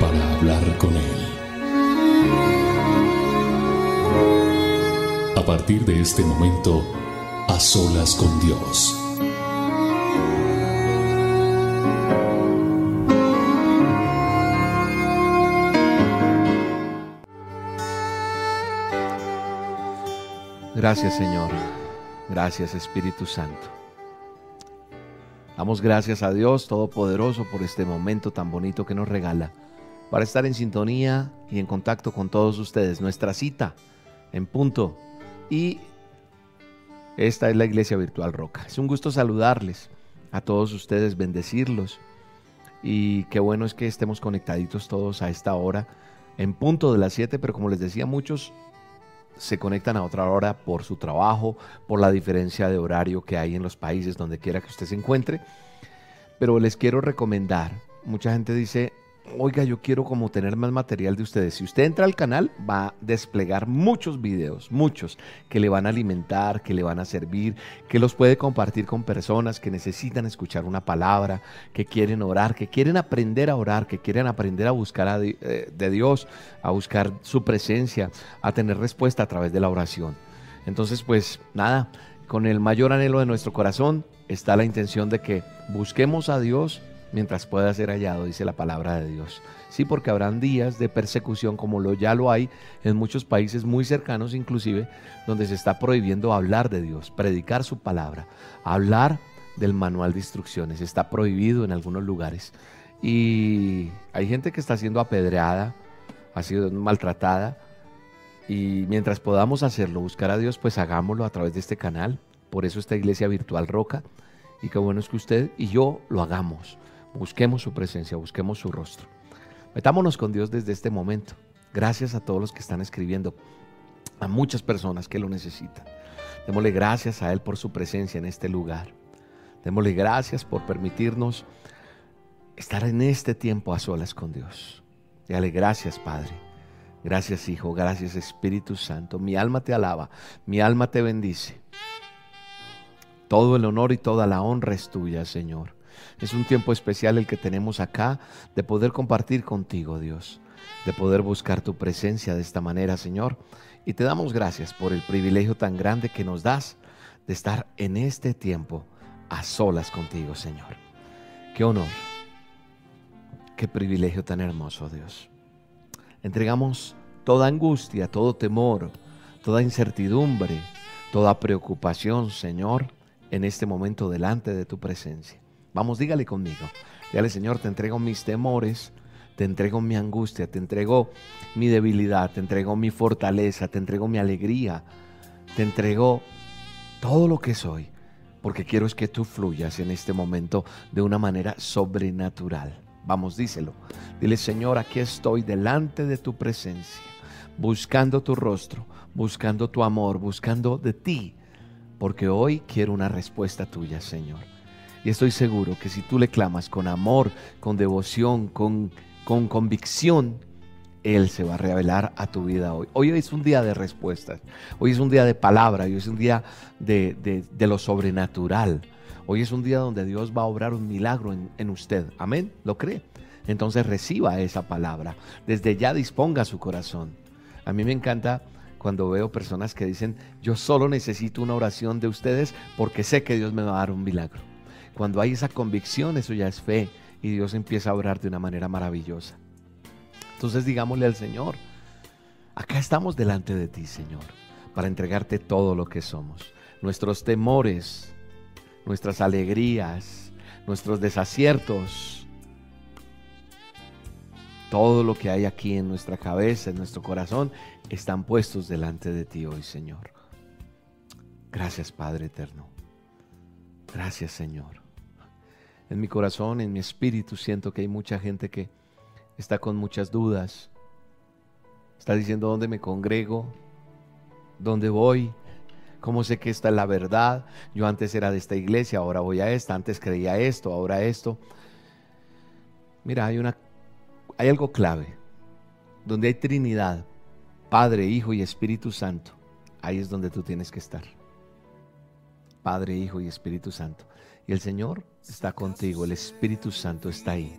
para hablar con Él. A partir de este momento, a solas con Dios. Gracias Señor. Gracias Espíritu Santo. Damos gracias a Dios Todopoderoso por este momento tan bonito que nos regala para estar en sintonía y en contacto con todos ustedes. Nuestra cita en punto. Y esta es la Iglesia Virtual Roca. Es un gusto saludarles a todos ustedes, bendecirlos. Y qué bueno es que estemos conectaditos todos a esta hora en punto de las 7, pero como les decía, muchos se conectan a otra hora por su trabajo, por la diferencia de horario que hay en los países donde quiera que usted se encuentre. Pero les quiero recomendar, mucha gente dice, oiga, yo quiero como tener más material de ustedes. Si usted entra al canal, va a desplegar muchos videos, muchos, que le van a alimentar, que le van a servir, que los puede compartir con personas que necesitan escuchar una palabra, que quieren orar, que quieren aprender a orar, que quieren aprender a buscar a eh, de Dios, a buscar su presencia, a tener respuesta a través de la oración. Entonces, pues nada, con el mayor anhelo de nuestro corazón está la intención de que busquemos a Dios mientras pueda ser hallado, dice la palabra de Dios. Sí, porque habrán días de persecución como lo ya lo hay en muchos países muy cercanos inclusive, donde se está prohibiendo hablar de Dios, predicar su palabra, hablar del manual de instrucciones, está prohibido en algunos lugares. Y hay gente que está siendo apedreada, ha sido maltratada, y mientras podamos hacerlo, buscar a Dios, pues hagámoslo a través de este canal. Por eso esta iglesia virtual Roca. Y qué bueno es que usted y yo lo hagamos. Busquemos su presencia, busquemos su rostro. Metámonos con Dios desde este momento. Gracias a todos los que están escribiendo, a muchas personas que lo necesitan. Démosle gracias a Él por su presencia en este lugar. Démosle gracias por permitirnos estar en este tiempo a solas con Dios. Dale gracias, Padre. Gracias, Hijo. Gracias, Espíritu Santo. Mi alma te alaba. Mi alma te bendice. Todo el honor y toda la honra es tuya, Señor. Es un tiempo especial el que tenemos acá de poder compartir contigo, Dios, de poder buscar tu presencia de esta manera, Señor. Y te damos gracias por el privilegio tan grande que nos das de estar en este tiempo a solas contigo, Señor. Qué honor, qué privilegio tan hermoso, Dios. Entregamos toda angustia, todo temor, toda incertidumbre, toda preocupación, Señor, en este momento delante de tu presencia. Vamos, dígale conmigo. Dígale, Señor, te entrego mis temores, te entrego mi angustia, te entrego mi debilidad, te entrego mi fortaleza, te entrego mi alegría, te entrego todo lo que soy, porque quiero es que tú fluyas en este momento de una manera sobrenatural. Vamos, díselo. Dile, Señor, aquí estoy delante de tu presencia, buscando tu rostro, buscando tu amor, buscando de ti, porque hoy quiero una respuesta tuya, Señor. Y estoy seguro que si tú le clamas con amor, con devoción, con, con convicción, Él se va a revelar a tu vida hoy. Hoy es un día de respuestas. Hoy es un día de palabra. Hoy es un día de, lo sobrenatural. Hoy es un día donde Dios va a obrar un milagro en, en usted. Amén. ¿Lo cree? Entonces reciba esa palabra. Desde ya disponga su corazón. A mí me encanta cuando veo personas que dicen, yo solo necesito una oración de ustedes porque sé que Dios me va a dar un milagro. Cuando hay esa convicción, eso ya es fe y Dios empieza a orar de una manera maravillosa. Entonces digámosle al Señor, acá estamos delante de ti, Señor, para entregarte todo lo que somos. Nuestros temores, nuestras alegrías, nuestros desaciertos, todo lo que hay aquí en nuestra cabeza, en nuestro corazón, están puestos delante de ti hoy, Señor. Gracias, Padre eterno. Gracias, Señor en mi corazón, en mi espíritu, siento que hay mucha gente que está con muchas dudas, Estás diciendo dónde me congrego, dónde voy, cómo sé que esta es la verdad. Yo antes era de esta iglesia, ahora voy a esta, antes creía esto, ahora esto. Mira, hay una hay algo clave. Donde hay Trinidad, Padre, Hijo y Espíritu Santo, ahí es donde tú tienes que estar. Padre, Hijo y Espíritu Santo. Y el Señor está contigo, el Espíritu Santo está ahí.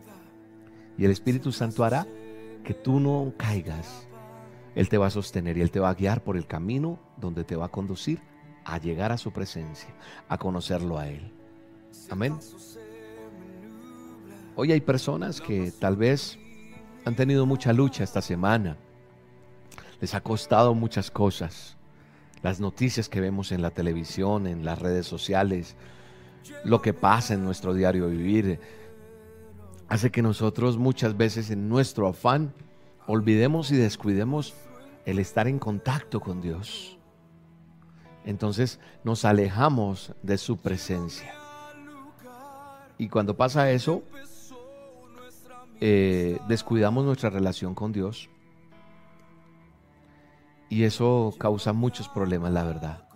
Y el Espíritu Santo hará que tú no caigas. Él te va a sostener y Él te va a guiar por el camino donde te va a conducir a llegar a su presencia, a conocerlo a Él. Amén. Hoy hay personas que tal vez han tenido mucha lucha esta semana. Les ha costado muchas cosas. Las noticias que vemos en la televisión, en las redes sociales, lo que pasa en nuestro diario vivir, hace que nosotros muchas veces en nuestro afán olvidemos y descuidemos el estar en contacto con Dios. Entonces nos alejamos de su presencia. Y cuando pasa eso, eh, descuidamos nuestra relación con Dios. Y eso causa muchos problemas, la verdad.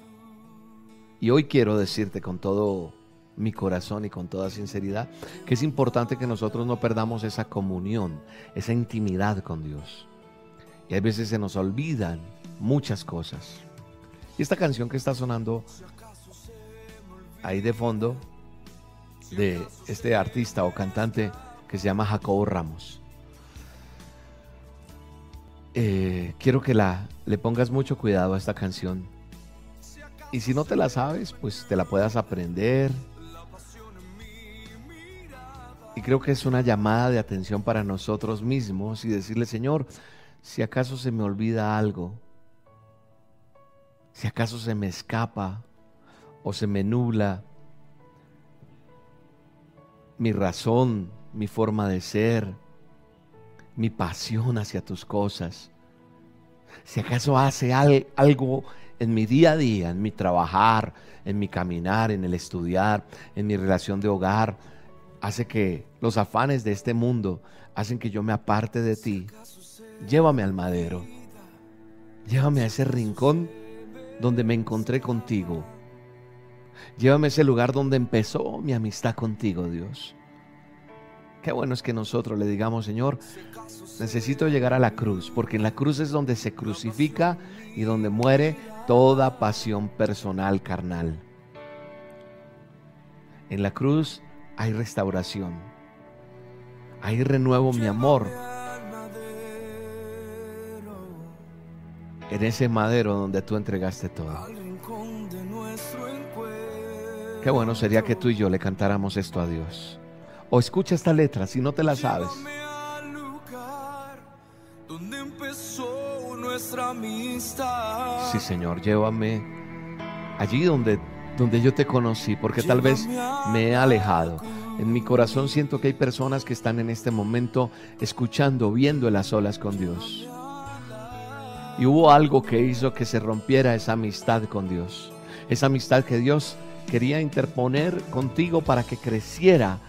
Y hoy quiero decirte con todo mi corazón y con toda sinceridad que es importante que nosotros no perdamos esa comunión, esa intimidad con Dios. Y a veces se nos olvidan muchas cosas. Y esta canción que está sonando ahí de fondo de este artista o cantante que se llama Jacobo Ramos. Eh, quiero que la, le pongas mucho cuidado a esta canción. Y si no te la sabes, pues te la puedas aprender. Y creo que es una llamada de atención para nosotros mismos y decirle, Señor, si acaso se me olvida algo, si acaso se me escapa o se me nubla mi razón mi forma de ser, mi pasión hacia tus cosas. Si acaso hace algo en mi día a día, en mi trabajar, en mi caminar, en el estudiar, en mi relación de hogar, hace que los afanes de este mundo hacen que yo me aparte de ti. Llévame al madero. Llévame a ese rincón donde me encontré contigo. Llévame a ese lugar donde empezó mi amistad contigo, Dios. Qué bueno es que nosotros le digamos, Señor, necesito llegar a la cruz, porque en la cruz es donde se crucifica y donde muere toda pasión personal carnal. En la cruz hay restauración, hay renuevo mi amor. En ese madero donde tú entregaste todo. Qué bueno sería que tú y yo le cantáramos esto a Dios. O escucha esta letra si no te la sabes. Sí, Señor, llévame allí donde, donde yo te conocí, porque tal vez me he alejado. En mi corazón siento que hay personas que están en este momento escuchando, viendo las olas con Dios. Y hubo algo que hizo que se rompiera esa amistad con Dios. Esa amistad que Dios quería interponer contigo para que creciera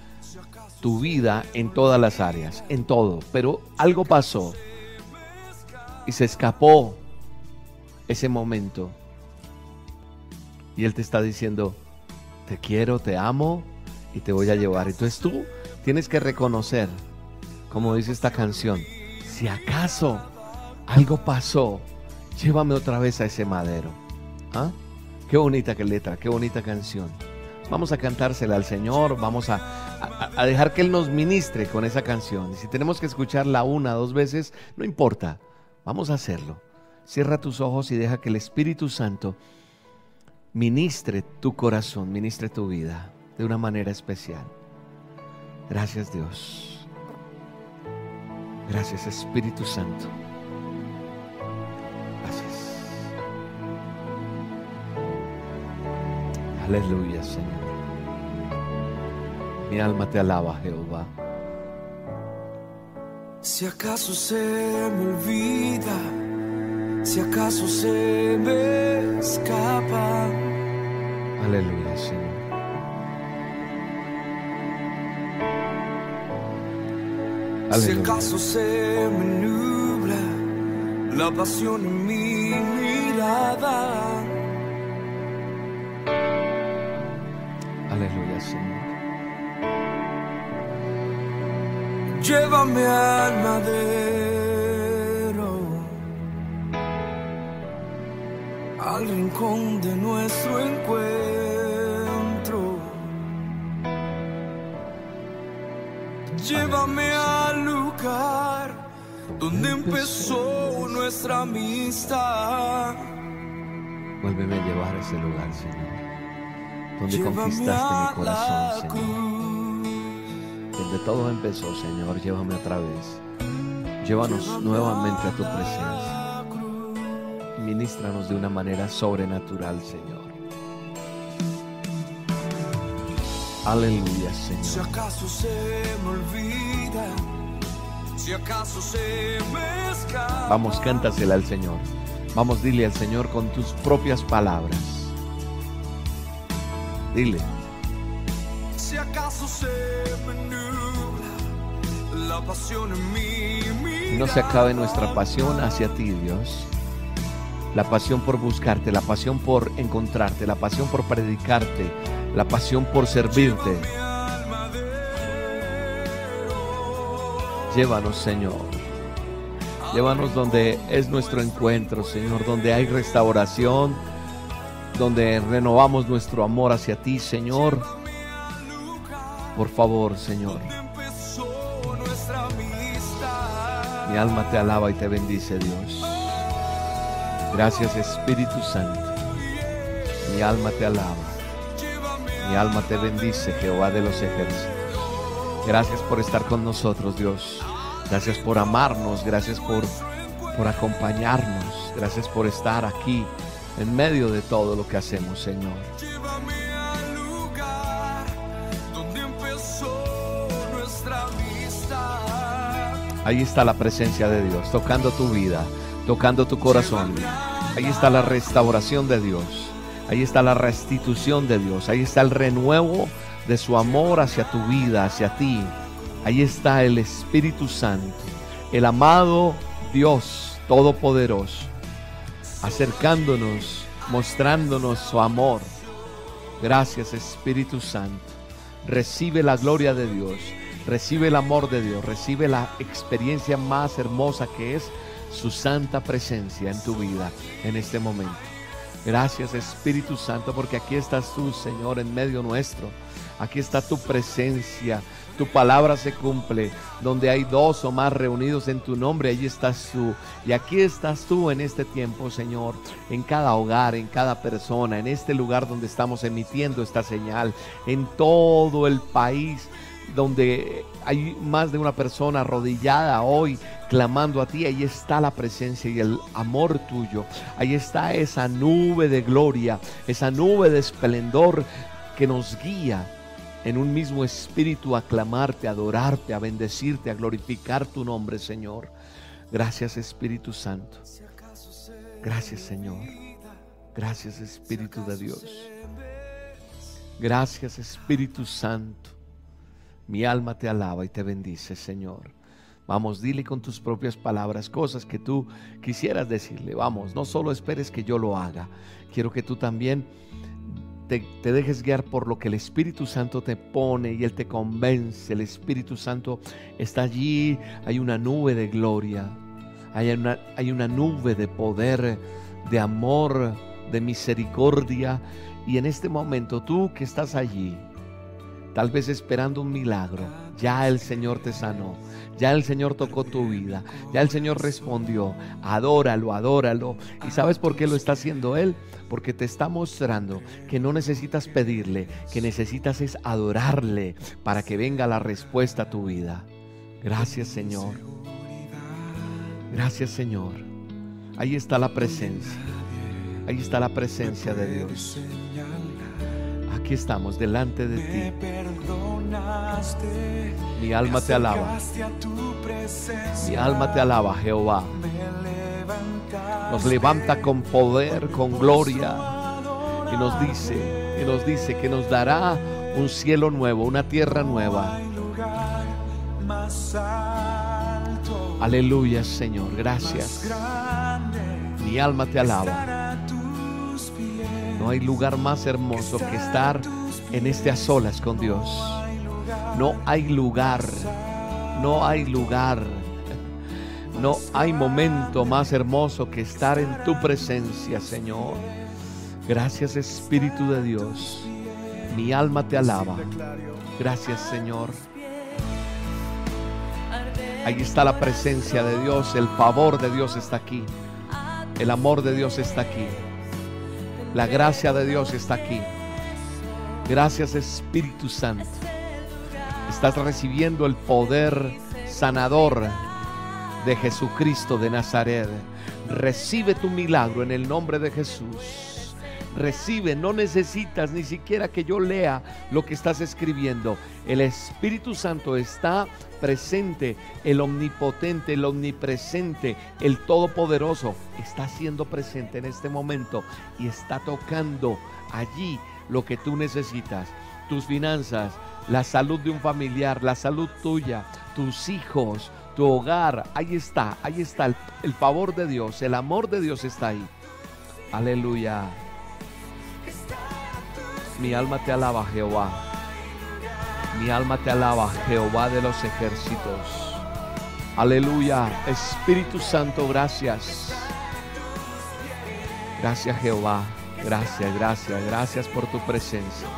tu vida en todas las áreas, en todo. Pero algo pasó y se escapó ese momento. Y Él te está diciendo, te quiero, te amo y te voy a llevar. Entonces tú tienes que reconocer, como dice esta canción, si acaso algo pasó, llévame otra vez a ese madero. ¿Ah? Qué bonita que letra, qué bonita canción. Vamos a cantársela al Señor, vamos a, a, dejar que Él nos ministre con esa canción. Y si tenemos que escucharla una, dos veces, no importa, vamos a hacerlo. Cierra tus ojos y deja que el Espíritu Santo ministre tu corazón, ministre tu vida de una manera especial. Gracias Dios. Gracias Espíritu Santo. Gracias. Aleluya Señor. Mi alma te alaba, Jehová. Si acaso se me olvida, si acaso se me escapa. Aleluya, Señor. Si acaso se me nubla la pasión en mi mirada. Aleluya, Señor. Llévame al madero, al rincón de nuestro encuentro. Llévame al lugar donde empezó nuestra amistad. Vuélveme a llevar a ese lugar, Señor. Donde Llévame conquistaste mi corazón, Señor. cruz. Donde todo empezó, Señor, llévame otra vez. Llévanos nuevamente a tu presencia. Ministranos de una manera sobrenatural, Señor. Aleluya, Si Señor. acaso se me olvida, si acaso se me escapa. Vamos, cántasela al Señor. Vamos, dile al Señor con tus propias palabras. Dile, Si acaso se me nubla la pasión en mí. no se acabe nuestra pasión hacia ti, Dios. La pasión por buscarte, la pasión por encontrarte, la pasión por predicarte, la pasión por servirte. Llévanos, Señor. Llévanos donde es nuestro encuentro, Señor, donde hay restauración, donde renovamos nuestro amor hacia ti, Señor. Por favor, Señor. Mi alma te alaba y te bendice, Dios. Gracias, Espíritu Santo. Mi alma te alaba. Mi alma te bendice, Jehová de los ejércitos. Gracias por estar con nosotros, Dios. Gracias por amarnos. Gracias por, por acompañarnos. Gracias por estar aquí en medio de todo lo que hacemos, Señor. Ahí está la presencia de Dios, tocando tu vida, tocando tu corazón. Ahí está la restauración de Dios. Ahí está la restitución de Dios. Ahí está el renuevo de su amor hacia tu vida, hacia ti. Ahí está el Espíritu Santo, el amado Dios Todopoderoso, acercándonos, mostrándonos su amor. Gracias Espíritu Santo. Recibe la gloria de Dios, recibe el amor de Dios, recibe la experiencia más hermosa que es su santa presencia en tu vida en este momento. Gracias Espíritu Santo porque aquí estás tú, Señor, en medio nuestro. Aquí está tu presencia. Tu palabra se cumple. Donde hay dos o más reunidos en tu nombre, allí estás tú. Y aquí estás tú en este tiempo, Señor. En cada hogar, en cada persona, en este lugar donde estamos emitiendo esta señal. En todo el país donde hay más de una persona arrodillada hoy clamando a ti, ahí está la presencia y el amor tuyo. Ahí está esa nube de gloria, esa nube de esplendor que nos guía en un mismo espíritu a clamarte, a adorarte, a bendecirte, a glorificar tu nombre, Señor. Gracias Espíritu Santo. Gracias Señor. Gracias Espíritu de Dios. Gracias Espíritu Santo. Mi alma te alaba y te bendice, Señor. Vamos, dile con tus propias palabras cosas que tú quisieras decirle. Vamos, no solo esperes que yo lo haga. Quiero que tú también te, te dejes guiar por lo que el Espíritu Santo te pone y Él te convence. El Espíritu Santo está allí. Hay una nube de gloria. Hay una, hay una nube de poder, de amor, de misericordia. Y en este momento tú que estás allí, tal vez esperando un milagro, ya el Señor te sanó, ya el Señor tocó tu vida, ya el Señor respondió, adóralo, adóralo. ¿Y sabes por qué lo está haciendo Él? Porque te está mostrando que no necesitas pedirle, que necesitas es adorarle para que venga la respuesta a tu vida. Gracias Señor. Gracias Señor. Ahí está la presencia. Ahí está la presencia de Dios. Aquí estamos delante de ti. Mi alma te alaba. Mi alma te alaba, Jehová. Nos levanta con poder, con gloria. Y nos dice, y nos dice que nos dará un cielo nuevo, una tierra nueva. Aleluya, Señor. Gracias. Mi alma te alaba. No hay lugar más hermoso que estar en este a solas con Dios. No hay lugar. No hay lugar. No hay momento más hermoso que estar en tu presencia, Señor. Gracias Espíritu de Dios. Mi alma te alaba. Gracias Señor. Ahí está la presencia de Dios, el favor de Dios está aquí. El amor de Dios está aquí. La gracia de Dios está aquí. Gracias Espíritu Santo. Estás recibiendo el poder sanador de Jesucristo de Nazaret. Recibe tu milagro en el nombre de Jesús recibe, no necesitas ni siquiera que yo lea lo que estás escribiendo. El Espíritu Santo está presente, el omnipotente, el omnipresente, el todopoderoso, está siendo presente en este momento y está tocando allí lo que tú necesitas, tus finanzas, la salud de un familiar, la salud tuya, tus hijos, tu hogar, ahí está, ahí está el, el favor de Dios, el amor de Dios está ahí. Aleluya. Mi alma te alaba, Jehová. Mi alma te alaba, Jehová de los ejércitos. Aleluya. Espíritu Santo, gracias. Gracias, Jehová. Gracias, gracias, gracias por tu presencia.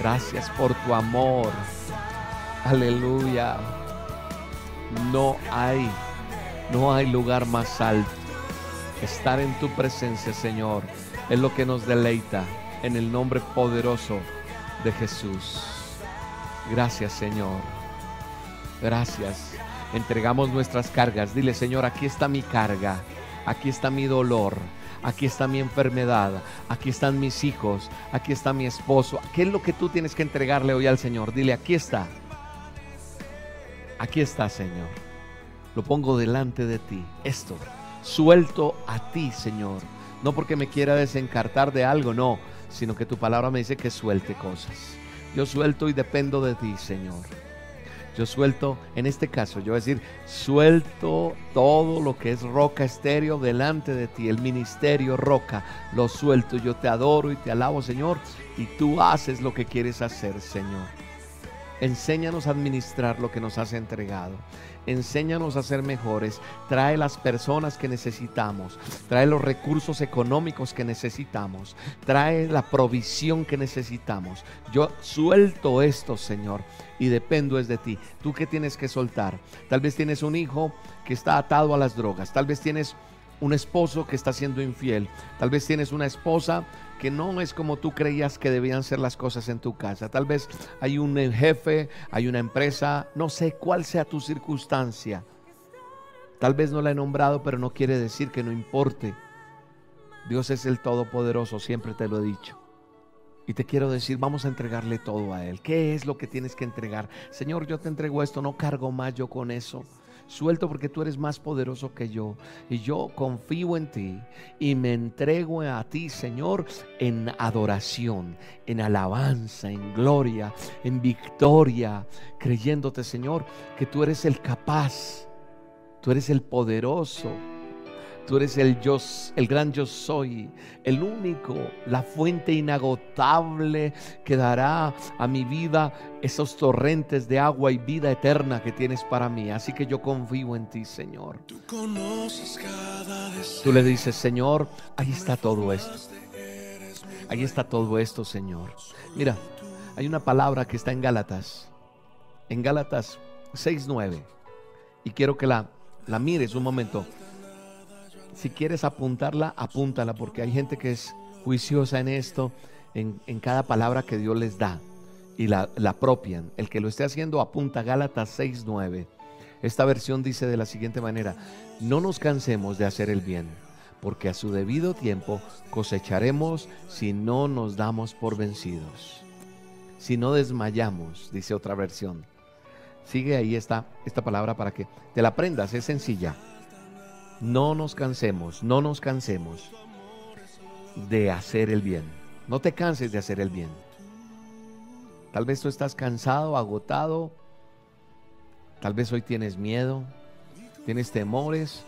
Gracias por tu amor. Aleluya. No hay, no hay lugar más alto. Estar en tu presencia, Señor, es lo que nos deleita en el nombre poderoso de Jesús. Gracias Señor. Gracias. Entregamos nuestras cargas. Dile Señor, aquí está mi carga. Aquí está mi dolor. Aquí está mi enfermedad. Aquí están mis hijos. Aquí está mi esposo. ¿Qué es lo que tú tienes que entregarle hoy al Señor? Dile, aquí está. Aquí está, Señor. Lo pongo delante de ti. Esto. Suelto a ti, Señor. No porque me quiera desencartar de algo, no sino que tu palabra me dice que suelte cosas. Yo suelto y dependo de ti, Señor. Yo suelto, en este caso, yo voy a decir, suelto todo lo que es roca estéreo delante de ti, el ministerio roca, lo suelto, yo te adoro y te alabo, Señor, y tú haces lo que quieres hacer, Señor. Enséñanos a administrar lo que nos has entregado. Enséñanos a ser mejores. Trae las personas que necesitamos. Trae los recursos económicos que necesitamos. Trae la provisión que necesitamos. Yo suelto esto, Señor, y dependo es de ti. ¿Tú qué tienes que soltar? Tal vez tienes un hijo que está atado a las drogas. Tal vez tienes un esposo que está siendo infiel. Tal vez tienes una esposa que no es como tú creías que debían ser las cosas en tu casa. Tal vez hay un jefe, hay una empresa, no sé cuál sea tu circunstancia. Tal vez no la he nombrado, pero no quiere decir que no importe. Dios es el Todopoderoso, siempre te lo he dicho. Y te quiero decir, vamos a entregarle todo a Él. ¿Qué es lo que tienes que entregar? Señor, yo te entrego esto, no cargo más yo con eso suelto porque tú eres más poderoso que yo. Y yo confío en ti y me entrego a ti, Señor, en adoración, en alabanza, en gloria, en victoria, creyéndote, Señor, que tú eres el capaz, tú eres el poderoso Tú eres el yo, el gran yo soy, el único, la fuente inagotable que dará a mi vida esos torrentes de agua y vida eterna que tienes para mí. Así que yo confío en ti, Señor. Tú, Tú le dices, Señor, ahí está todo esto. Ahí está todo esto, Señor. Mira, hay una palabra que está en Gálatas, en Gálatas 6.9. Y quiero que la, la mires un momento si quieres apuntarla, apúntala, porque hay gente que es juiciosa en esto, en, cada palabra que Dios les da y la, la apropian. El que lo esté haciendo apunta Gálatas 6.9. Esta versión dice de la siguiente manera, no nos cansemos de hacer el bien, porque a su debido tiempo cosecharemos si no nos damos por vencidos. Si no desmayamos, dice otra versión. Sigue ahí esta, esta palabra para que te la aprendas, es sencilla. No nos cansemos, no nos cansemos de hacer el bien. No te canses de hacer el bien. Tal vez tú estás cansado, agotado. Tal vez hoy tienes miedo. tienes temores.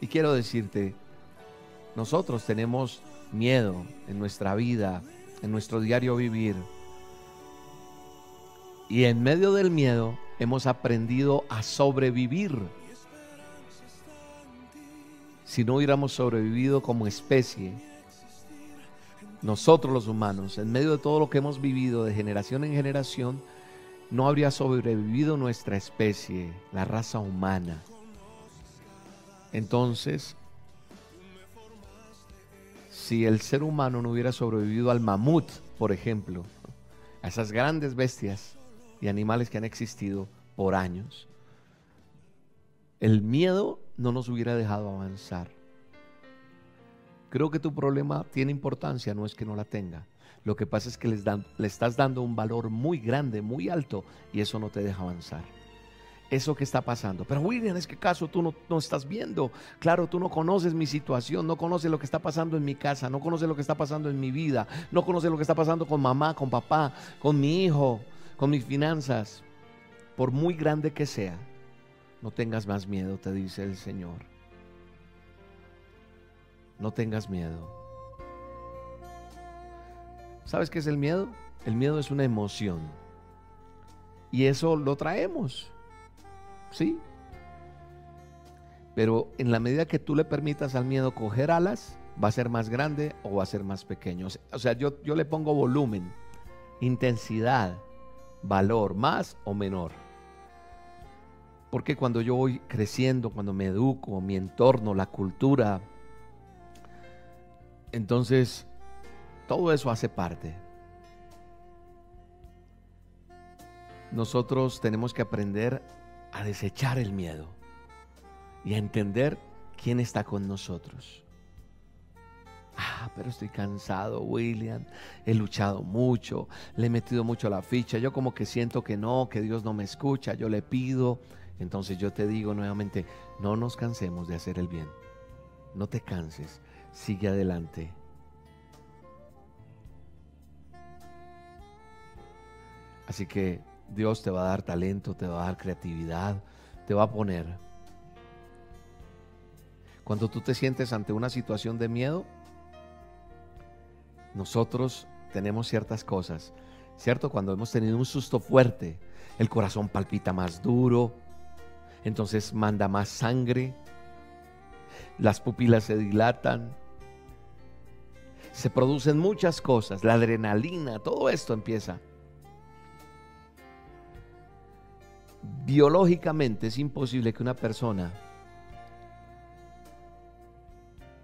Y quiero decirte, nosotros tenemos miedo en nuestra vida, en nuestro diario vivir. Y en medio del miedo hemos aprendido a sobrevivir. Si no hubiéramos sobrevivido como especie, nosotros los humanos, en medio de todo lo que hemos vivido de generación en generación, no habría sobrevivido nuestra especie, la raza humana. Entonces, si el ser humano no hubiera sobrevivido al mamut, por ejemplo, a esas grandes bestias y animales que han existido por años, el miedo no nos hubiera dejado avanzar. Creo que tu problema tiene importancia, no es que no la tenga. Lo que pasa es que les le estás dando un valor muy grande, muy alto, y eso no te deja avanzar eso que está pasando. Pero William, es que caso tú no, no, estás viendo. Claro, tú no conoces mi situación, no conoces lo que está pasando en mi casa, no conoces lo que está pasando en mi vida, no conoces lo que está pasando con mamá, con papá, con mi hijo, con mis finanzas. Por muy grande que sea, no tengas más miedo, te dice el Señor. No tengas miedo. ¿Sabes qué es el miedo? El miedo es una emoción. Y eso lo traemos. ¿sí? Pero en la medida que tú le permitas al miedo coger alas, va a ser más grande o va a ser más pequeño. O sea, yo, yo le pongo volumen, intensidad, valor, más o menor. Porque cuando yo voy creciendo, cuando me educo, mi entorno, la cultura, entonces todo eso hace parte. Nosotros tenemos que aprender a desechar el miedo y a entender quién está con nosotros. Ah, pero estoy cansado, William. He luchado mucho, le he metido mucho la ficha. Yo como que siento que no, que Dios no me escucha. Yo le pido. Entonces yo te digo nuevamente, no nos cansemos de hacer el bien. No te canses, sigue adelante. Así que Dios te va a dar talento, te va a dar creatividad, te va a poner. Cuando tú te sientes ante una situación de miedo, nosotros tenemos ciertas cosas, ¿cierto? Cuando hemos tenido un susto fuerte, el corazón palpita más duro, entonces manda más sangre, las pupilas se dilatan, se producen muchas cosas, la adrenalina, todo esto empieza. biológicamente es imposible que una persona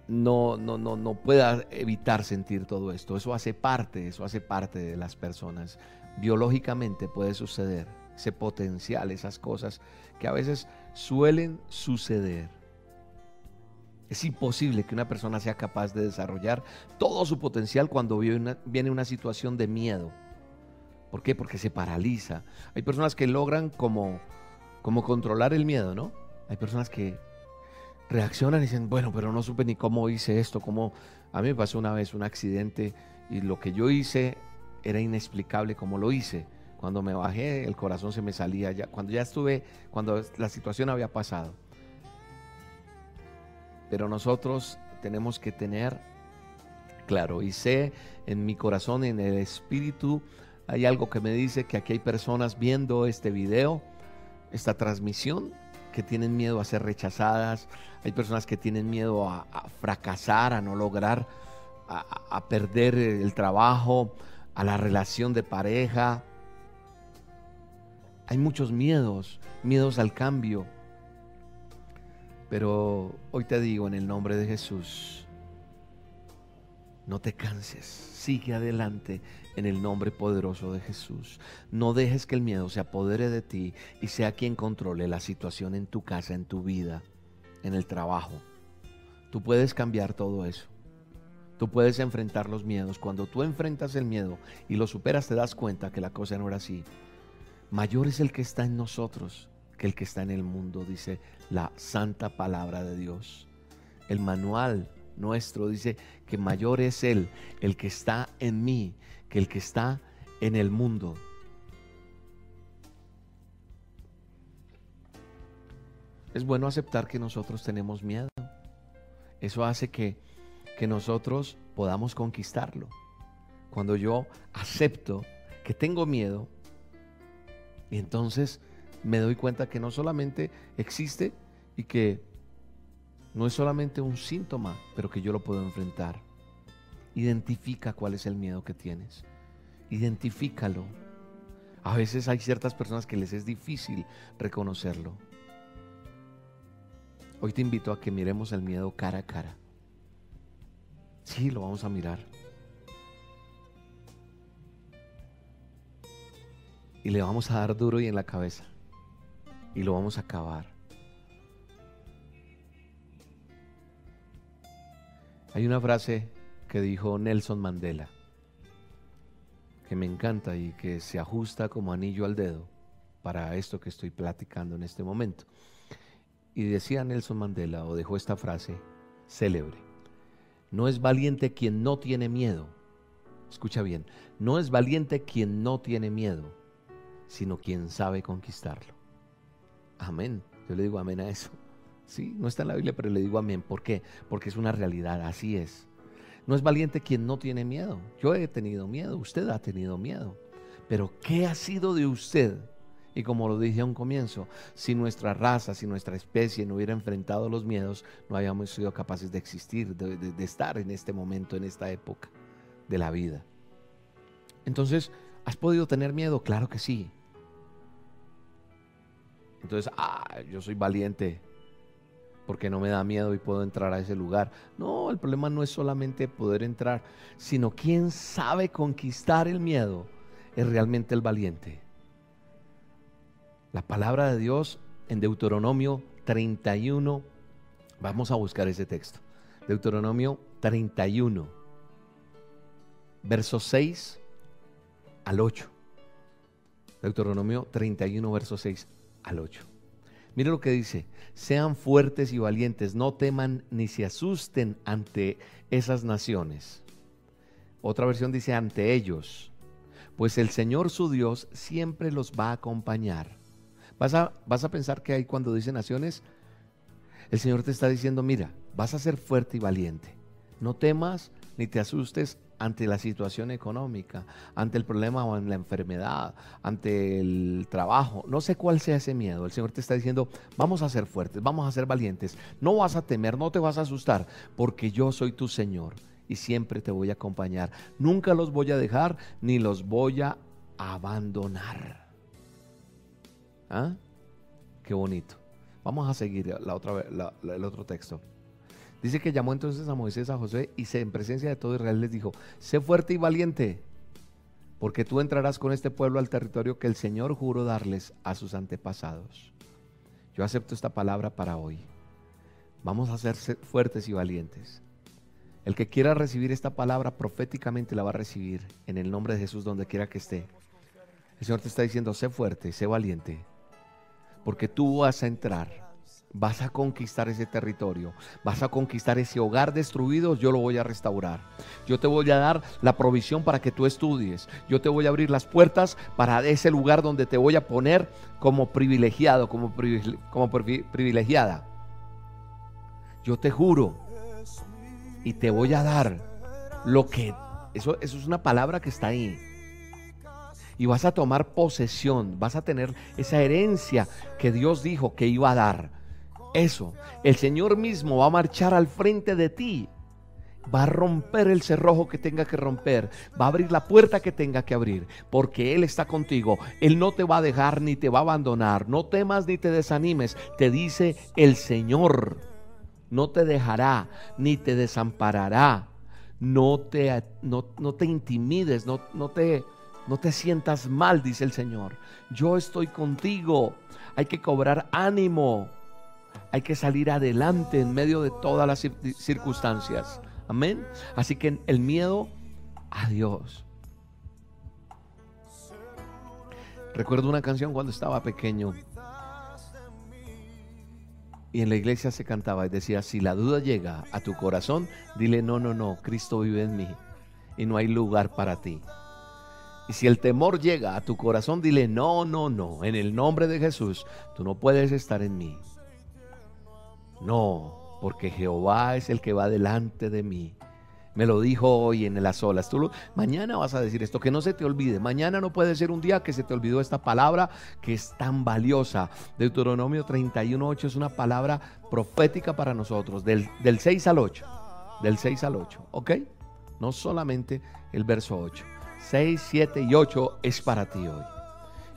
no, no, no, no pueda evitar sentir todo esto. Eso hace parte, eso hace parte de las personas. Biológicamente puede suceder ese potencial, esas cosas que a veces suelen suceder. Es imposible que una persona sea capaz de desarrollar todo su potencial cuando viene una situación de miedo. ¿Por qué? Porque se paraliza. Hay personas que logran como, como controlar el miedo, ¿no? Hay personas que reaccionan y dicen, bueno, pero no supe ni cómo hice esto, cómo... A mí me pasó una vez un accidente y lo que yo hice era inexplicable como lo hice. Cuando me bajé, el corazón se me salía. Cuando ya estuve, cuando la situación había pasado. Pero nosotros tenemos que tener claro, y sé en mi corazón, en el espíritu, hay algo que me dice que aquí hay personas viendo este video, esta transmisión, que tienen miedo a ser rechazadas. Hay personas que tienen miedo a, fracasar, a no lograr, a perder el trabajo, a la relación de pareja. Hay muchos miedos, miedos al cambio. Pero hoy te digo en el nombre de Jesús, no te canses, sigue adelante en el nombre poderoso de Jesús. No dejes que el miedo se apodere de ti y sea quien controle la situación en tu casa, en tu vida, en el trabajo. Tú puedes cambiar todo eso. Tú puedes enfrentar los miedos. Cuando tú enfrentas el miedo y lo superas, te das cuenta que la cosa no era así. Mayor es el que está en nosotros que el que está en el mundo, dice la santa palabra de Dios. El manual nuestro dice que mayor es Él, el que está en mí, que el que está en el mundo. es bueno aceptar que nosotros tenemos miedo. Eso hace que, que nosotros podamos conquistarlo. Cuando yo acepto que tengo miedo, y entonces me doy cuenta que no solamente existe y que no es solamente un síntoma, pero que yo lo puedo enfrentar. Identifica cuál es el miedo que tienes. Identifícalo. A veces hay ciertas personas que les es difícil reconocerlo. Hoy te invito a que miremos el miedo cara a cara. Sí, lo vamos a mirar. Y le vamos a dar duro y en la cabeza. Y lo vamos a acabar. Hay una frase que dijo Nelson Mandela, que me encanta y que se ajusta como anillo al dedo para esto que estoy platicando en este momento. Y decía Nelson Mandela, o dejó esta frase célebre, no es valiente quien no tiene miedo. Escucha bien, no es valiente quien no tiene miedo, sino quien sabe conquistarlo. Amén. Yo le digo amén a eso. Sí, no está en la Biblia, pero le digo amén. ¿Por qué? Porque es una realidad, así es. No es valiente quien no tiene miedo. Yo he tenido miedo, usted ha tenido miedo. Pero ¿qué ha sido de usted? Y como lo dije a un comienzo, si nuestra raza, si nuestra especie no hubiera enfrentado los miedos, no habíamos sido capaces de existir, de, de estar en este momento, en esta época de la vida. Entonces, ¿has podido tener miedo? Claro que sí. Entonces, ah, yo soy valiente porque no me da miedo y puedo entrar a ese lugar. No, el problema no es solamente poder entrar, sino quien sabe conquistar el miedo es realmente el valiente. La palabra de Dios en Deuteronomio 31, vamos a buscar ese texto. Deuteronomio 31, versos 6 al 8. Deuteronomio 31, verso 6 al 8. Mire lo que dice, sean fuertes y valientes, no teman ni se asusten ante esas naciones. Otra versión dice ante ellos, pues el Señor su Dios siempre los va a acompañar. Vas a, vas a pensar que ahí cuando dice naciones, el Señor te está diciendo, mira, vas a ser fuerte y valiente. No temas ni te asustes ante la situación económica, ante el problema o en la enfermedad, ante el trabajo. No sé cuál sea ese miedo. El Señor te está diciendo, vamos a ser fuertes, vamos a ser valientes. No vas a temer, no te vas a asustar, porque yo soy tu Señor y siempre te voy a acompañar. Nunca los voy a dejar ni los voy a abandonar. ¿Ah? Qué bonito. Vamos a seguir la otra, el otro texto. Dice que llamó entonces a Moisés, a José, y se, en presencia de todo Israel les dijo, sé fuerte y valiente, porque tú entrarás con este pueblo al territorio que el Señor juró darles a sus antepasados. Yo acepto esta palabra para hoy. Vamos a ser fuertes y valientes. El que quiera recibir esta palabra proféticamente la va a recibir en el nombre de Jesús donde quiera que esté. El Señor te está diciendo, sé fuerte, sé valiente, porque tú vas a entrar Vas a conquistar ese territorio, vas a conquistar ese hogar destruido, yo lo voy a restaurar. Yo te voy a dar la provisión para que tú estudies. Yo te voy a abrir las puertas para ese lugar donde te voy a poner como privilegiado, como, privilegiada. Yo te juro y te voy a dar lo que... Eso, eso es una palabra que está ahí y vas a tomar posesión, vas a tener esa herencia que Dios dijo que iba a dar eso. El Señor mismo va a marchar al frente de ti. Va a romper el cerrojo que tenga que romper. Va a abrir la puerta que tenga que abrir. Porque Él está contigo. Él no te va a dejar ni te va a abandonar. No temas ni te desanimes. Te dice el Señor. No te dejará ni te desamparará. No te, no, te intimides. No, no, te, no te sientas mal, dice el Señor. Yo estoy contigo. Hay que cobrar ánimo hay que salir adelante en medio de todas las circunstancias. Amén. Así que el miedo a Dios. Recuerdo una canción cuando estaba pequeño. Y en la iglesia se cantaba y decía, si la duda llega a tu corazón, dile, no, no, no, Cristo vive en mí y no hay lugar para ti. Y si el temor llega a tu corazón, dile, no, no, no, en el nombre de Jesús, tú no puedes estar en mí. No, porque Jehová es el que va delante de mí. Me lo dijo hoy en las olas. Tú mañana vas a decir esto, que no se te olvide. Mañana no puede ser un día que se te olvidó esta palabra que es tan valiosa. Deuteronomio 31.8 es una palabra profética para nosotros, del, del 6 al 8. Del 6 al 8, ¿ok? No solamente el verso 8. 6, 7 y 8 es para ti hoy.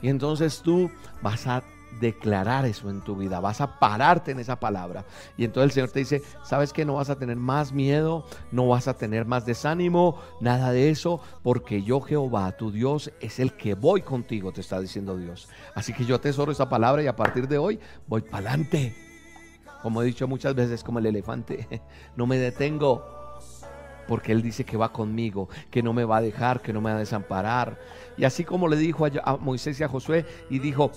Y entonces tú vas a declarar eso en tu vida, vas a pararte en esa palabra. Y entonces el Señor te dice, sabes que no vas a tener más miedo, no vas a tener más desánimo, nada de eso, porque yo Jehová, tu Dios, es el que voy contigo, te está diciendo Dios. Así que yo atesoro esa palabra y a partir de hoy voy para adelante. Como he dicho muchas veces, como el elefante, no me detengo, porque Él dice que va conmigo, que no me va a dejar, que no me va a desamparar. Y así como le dijo a, Moisés y a Josué, y dijo,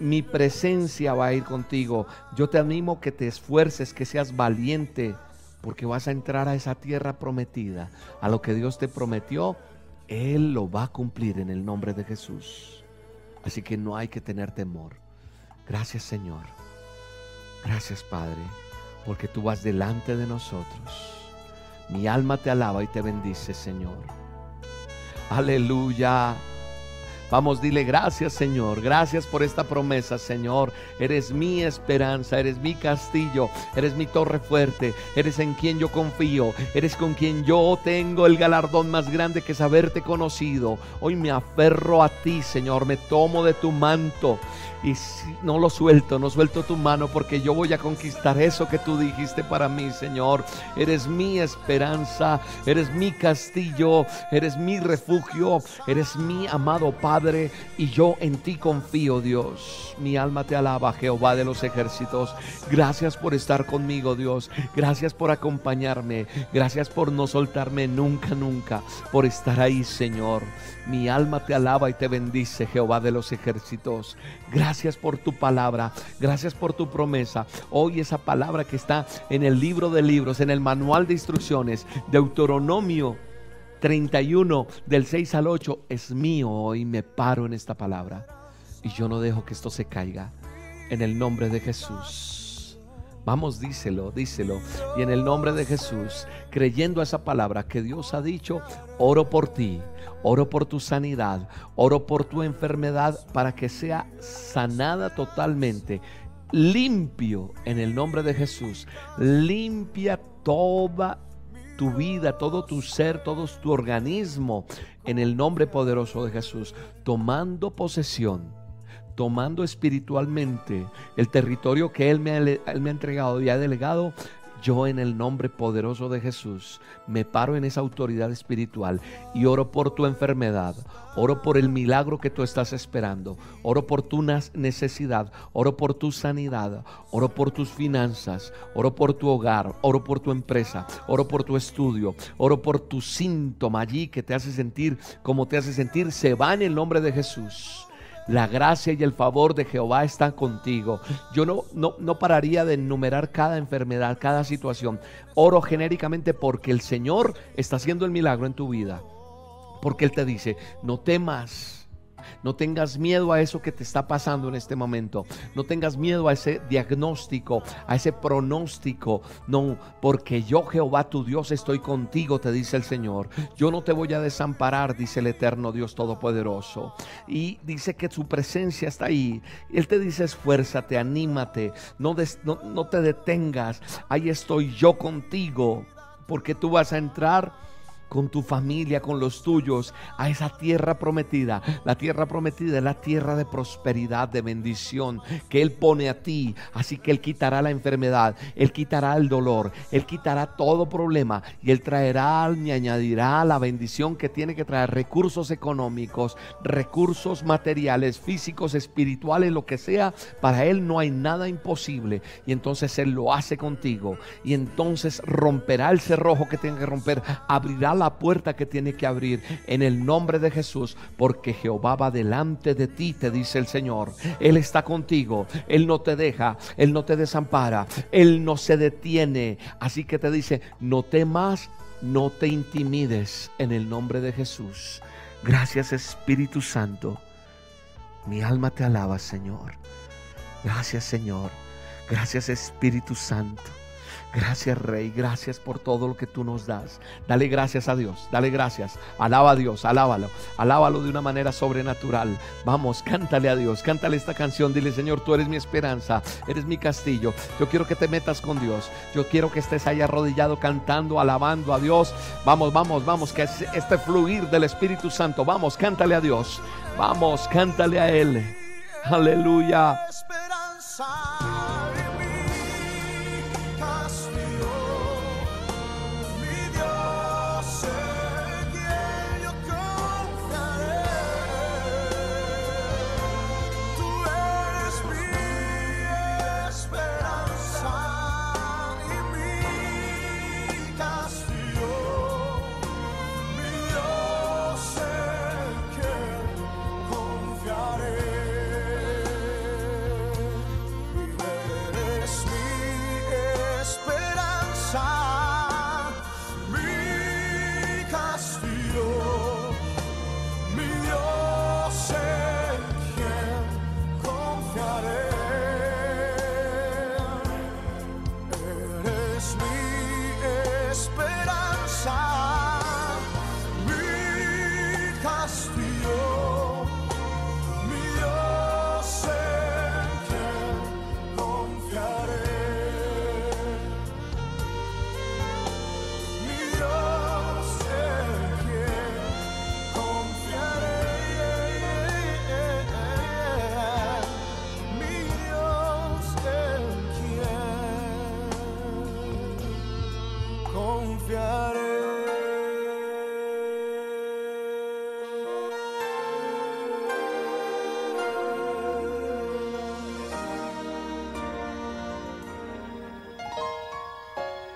mi presencia va a ir contigo. Yo te animo que te esfuerces, que seas valiente, porque vas a entrar a esa tierra prometida. A lo que Dios te prometió, Él lo va a cumplir en el nombre de Jesús. Así que no hay que tener temor. Gracias Señor. Gracias Padre, porque tú vas delante de nosotros. Mi alma te alaba y te bendice, Señor. Aleluya. Vamos, dile gracias Señor, gracias por esta promesa Señor. Eres mi esperanza, eres mi castillo, eres mi torre fuerte, eres en quien yo confío, eres con quien yo tengo el galardón más grande que es haberte conocido. Hoy me aferro a ti Señor, me tomo de tu manto y no lo suelto, no suelto tu mano porque yo voy a conquistar eso que tú dijiste para mí, Señor. Eres mi esperanza, eres mi castillo, eres mi refugio, eres mi amado Padre y yo en ti confío, Dios. Mi alma te alaba, Jehová de los ejércitos. Gracias por estar conmigo, Dios. Gracias por acompañarme. Gracias por no soltarme nunca, nunca, por estar ahí, Señor. Mi alma te alaba y te bendice, Jehová de los ejércitos. Gracias por tu palabra, gracias por tu promesa. Hoy esa palabra que está en el libro de libros, en el manual de instrucciones, Deuteronomio 31 del 6 al 8, es mío. Hoy me paro en esta palabra y yo no dejo que esto se caiga. En el nombre de Jesús. Vamos, díselo, díselo. Y en el nombre de Jesús, creyendo a esa palabra que Dios ha dicho, oro por ti, oro por tu sanidad, oro por tu enfermedad para que sea sanada totalmente, limpio en el nombre de Jesús. Limpia toda tu vida, todo tu ser, todo tu organismo en el nombre poderoso de Jesús, tomando posesión tomando espiritualmente el territorio que Él me, ha, entregado y ha delegado, yo en el nombre poderoso de Jesús me paro en esa autoridad espiritual y oro por tu enfermedad, oro por el milagro que tú estás esperando, oro por tu necesidad, oro por tu sanidad, oro por tus finanzas, oro por tu hogar, oro por tu empresa, oro por tu estudio, oro por tu síntoma allí que te hace sentir como te hace sentir, se va en el nombre de Jesús. La gracia y el favor de Jehová están contigo. Yo no, no, no pararía de enumerar cada enfermedad, cada situación. Oro genéricamente porque el Señor está haciendo el milagro en tu vida. Porque Él te dice, no temas no tengas miedo a eso que te está pasando en este momento. No tengas miedo a ese diagnóstico, a ese pronóstico. No, porque yo Jehová tu Dios estoy contigo, te dice el Señor. Yo no te voy a desamparar, dice el eterno Dios Todopoderoso. Y dice que su presencia está ahí. Él te dice esfuérzate, anímate, no, no, te detengas. Ahí estoy yo contigo, porque tú vas a entrar con tu familia, con los tuyos, a esa tierra prometida. La tierra prometida es la tierra de prosperidad, de bendición que Él pone a ti. Así que Él quitará la enfermedad, Él quitará el dolor, Él quitará todo problema y Él traerá y añadirá la bendición que tiene que traer recursos económicos, recursos materiales, físicos, espirituales, lo que sea. Para Él no hay nada imposible y entonces Él lo hace contigo y entonces romperá el cerrojo que tiene que romper, abrirá la la puerta que tiene que abrir en el nombre de Jesús, porque Jehová va delante de ti, te dice el Señor. Él está contigo, Él no te deja, Él no te desampara, Él no se detiene. Así que te dice, no temas, no te intimides en el nombre de Jesús. Gracias Espíritu Santo. Mi alma te alaba, Señor. Gracias, Señor. Gracias Espíritu Santo. Gracias Rey, gracias por todo lo que tú nos das. Dale gracias a Dios, dale gracias. Alaba a Dios, alábalo, alábalo de una manera sobrenatural. Vamos, cántale a Dios, cántale esta canción. Dile Señor, tú eres mi esperanza, eres mi castillo. Yo quiero que te metas con Dios. Yo quiero que estés ahí arrodillado cantando, alabando a Dios. Vamos, vamos, vamos, que este fluir del Espíritu Santo. Vamos, cántale a Dios. Vamos, cántale a Él. Aleluya.